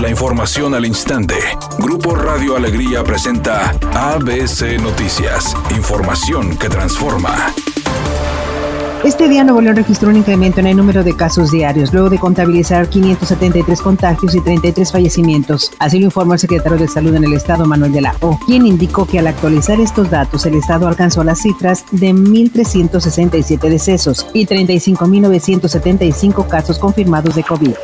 La información al instante. Grupo Radio Alegría presenta ABC Noticias. Información que transforma. Este día Nuevo León registró un incremento en el número de casos diarios, luego de contabilizar 573 contagios y 33 fallecimientos. Así lo informó el secretario de Salud en el Estado, Manuel de la O, quien indicó que al actualizar estos datos, el Estado alcanzó las cifras de 1.367 decesos y 35.975 casos confirmados de COVID.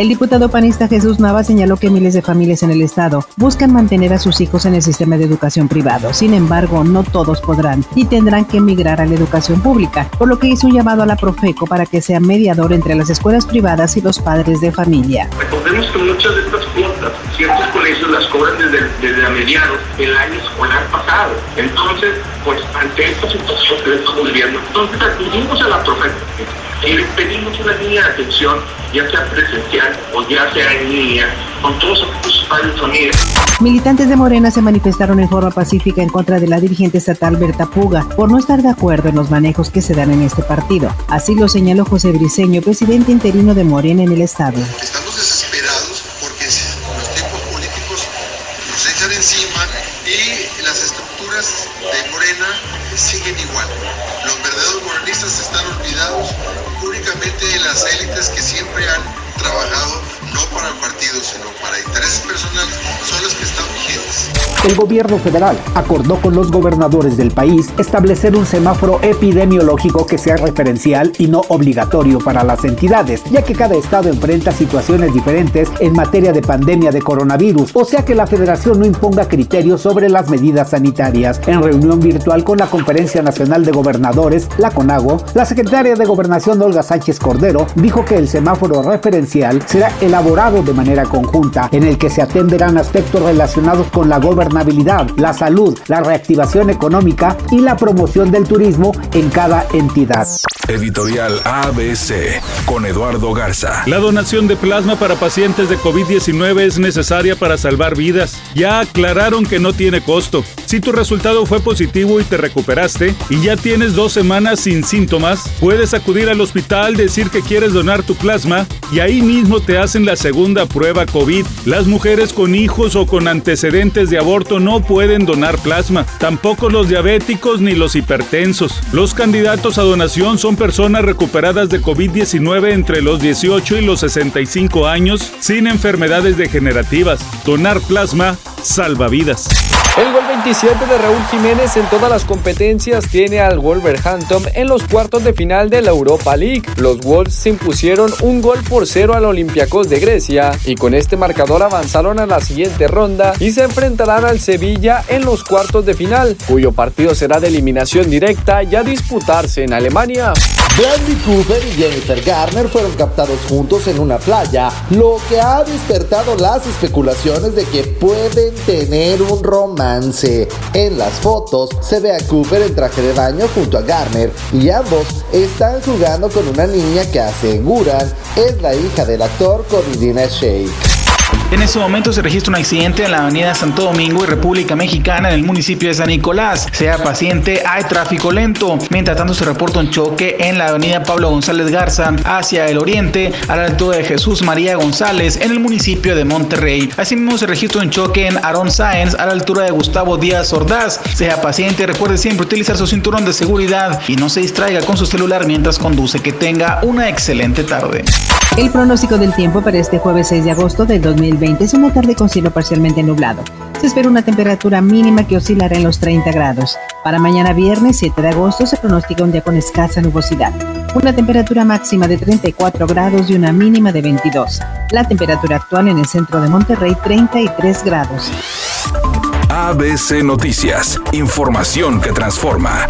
El diputado panista Jesús Nava señaló que miles de familias en el estado buscan mantener a sus hijos en el sistema de educación privado. Sin embargo, no todos podrán y tendrán que emigrar a la educación pública, por lo que hizo un llamado a la Profeco para que sea mediador entre las escuelas privadas y los padres de familia. Recordemos que muchas de estas cuotas, ciertos colegios las cobran desde, a mediados del año escolar pasado. Entonces, pues ante esta situación que estamos viviendo, entonces acudimos a la Profeco y les pedimos una línea de atención, ya sea presencial o ya sea en línea, con todos y familias. Militantes de Morena se manifestaron en forma pacífica en contra de la dirigente estatal Berta Puga por no estar de acuerdo en los manejos que se dan en este partido. Así lo señaló José Briceño, presidente interino de Morena en el estado. Estamos desesperados porque los tiempos políticos nos echan encima y las estructuras de Morena siguen igual. Los verdaderos morenistas están olvidados únicamente las élites que siempre han trabajado no para el partido, sino para intereses El gobierno federal acordó con los gobernadores del país establecer un semáforo epidemiológico que sea referencial y no obligatorio para las entidades, ya que cada estado enfrenta situaciones diferentes en materia de pandemia de coronavirus, o sea que la federación no imponga criterios sobre las medidas sanitarias. En reunión virtual con la Conferencia Nacional de Gobernadores, la CONAGO, la secretaria de Gobernación Olga Sánchez Cordero dijo que el semáforo referencial será elaborado de manera conjunta, en el que se atenderán aspectos relacionados con la gobernabilidad la salud, la reactivación económica y la promoción del turismo en cada entidad. Editorial ABC con Eduardo Garza. La donación de plasma para pacientes de COVID-19 es necesaria para salvar vidas. Ya aclararon que no tiene costo. Si tu resultado fue positivo y te recuperaste y ya tienes dos semanas sin síntomas, puedes acudir al hospital, decir que quieres donar tu plasma y ahí mismo te hacen la segunda prueba COVID. Las mujeres con hijos o con antecedentes de aborto no pueden donar plasma, tampoco los diabéticos ni los hipertensos. Los candidatos a donación son personas recuperadas de COVID-19 entre los 18 y los 65 años sin enfermedades degenerativas. Donar plasma salva vidas. El gol 27 de Raúl Jiménez en todas las competencias tiene al Wolverhampton en los cuartos de final de la Europa League. Los Wolves se impusieron un gol por cero al Olympiacos de Grecia y con este marcador avanzaron a la siguiente ronda y se enfrentarán al Sevilla en los cuartos de final, cuyo partido será de eliminación directa y a disputarse en Alemania. Bradley Cooper y Jennifer Garner fueron captados juntos en una playa, lo que ha despertado las especulaciones de que pueden tener un romance. En las fotos se ve a Cooper en traje de baño junto a Garner y ambos están jugando con una niña que aseguran es la hija del actor Corridina Shake. En ese momento se registra un accidente en la avenida Santo Domingo y República Mexicana en el municipio de San Nicolás. Sea paciente, hay tráfico lento. Mientras tanto se reporta un choque en la avenida Pablo González Garza hacia el oriente a la altura de Jesús María González en el municipio de Monterrey. Asimismo se registra un choque en Aaron Sáenz a la altura de Gustavo Díaz Ordaz. Sea paciente, recuerde siempre utilizar su cinturón de seguridad y no se distraiga con su celular mientras conduce. Que tenga una excelente tarde. El pronóstico del tiempo para este jueves 6 de agosto del 2020 es una tarde con cielo parcialmente nublado. Se espera una temperatura mínima que oscilará en los 30 grados. Para mañana viernes 7 de agosto se pronostica un día con escasa nubosidad. Una temperatura máxima de 34 grados y una mínima de 22. La temperatura actual en el centro de Monterrey 33 grados. ABC Noticias, información que transforma.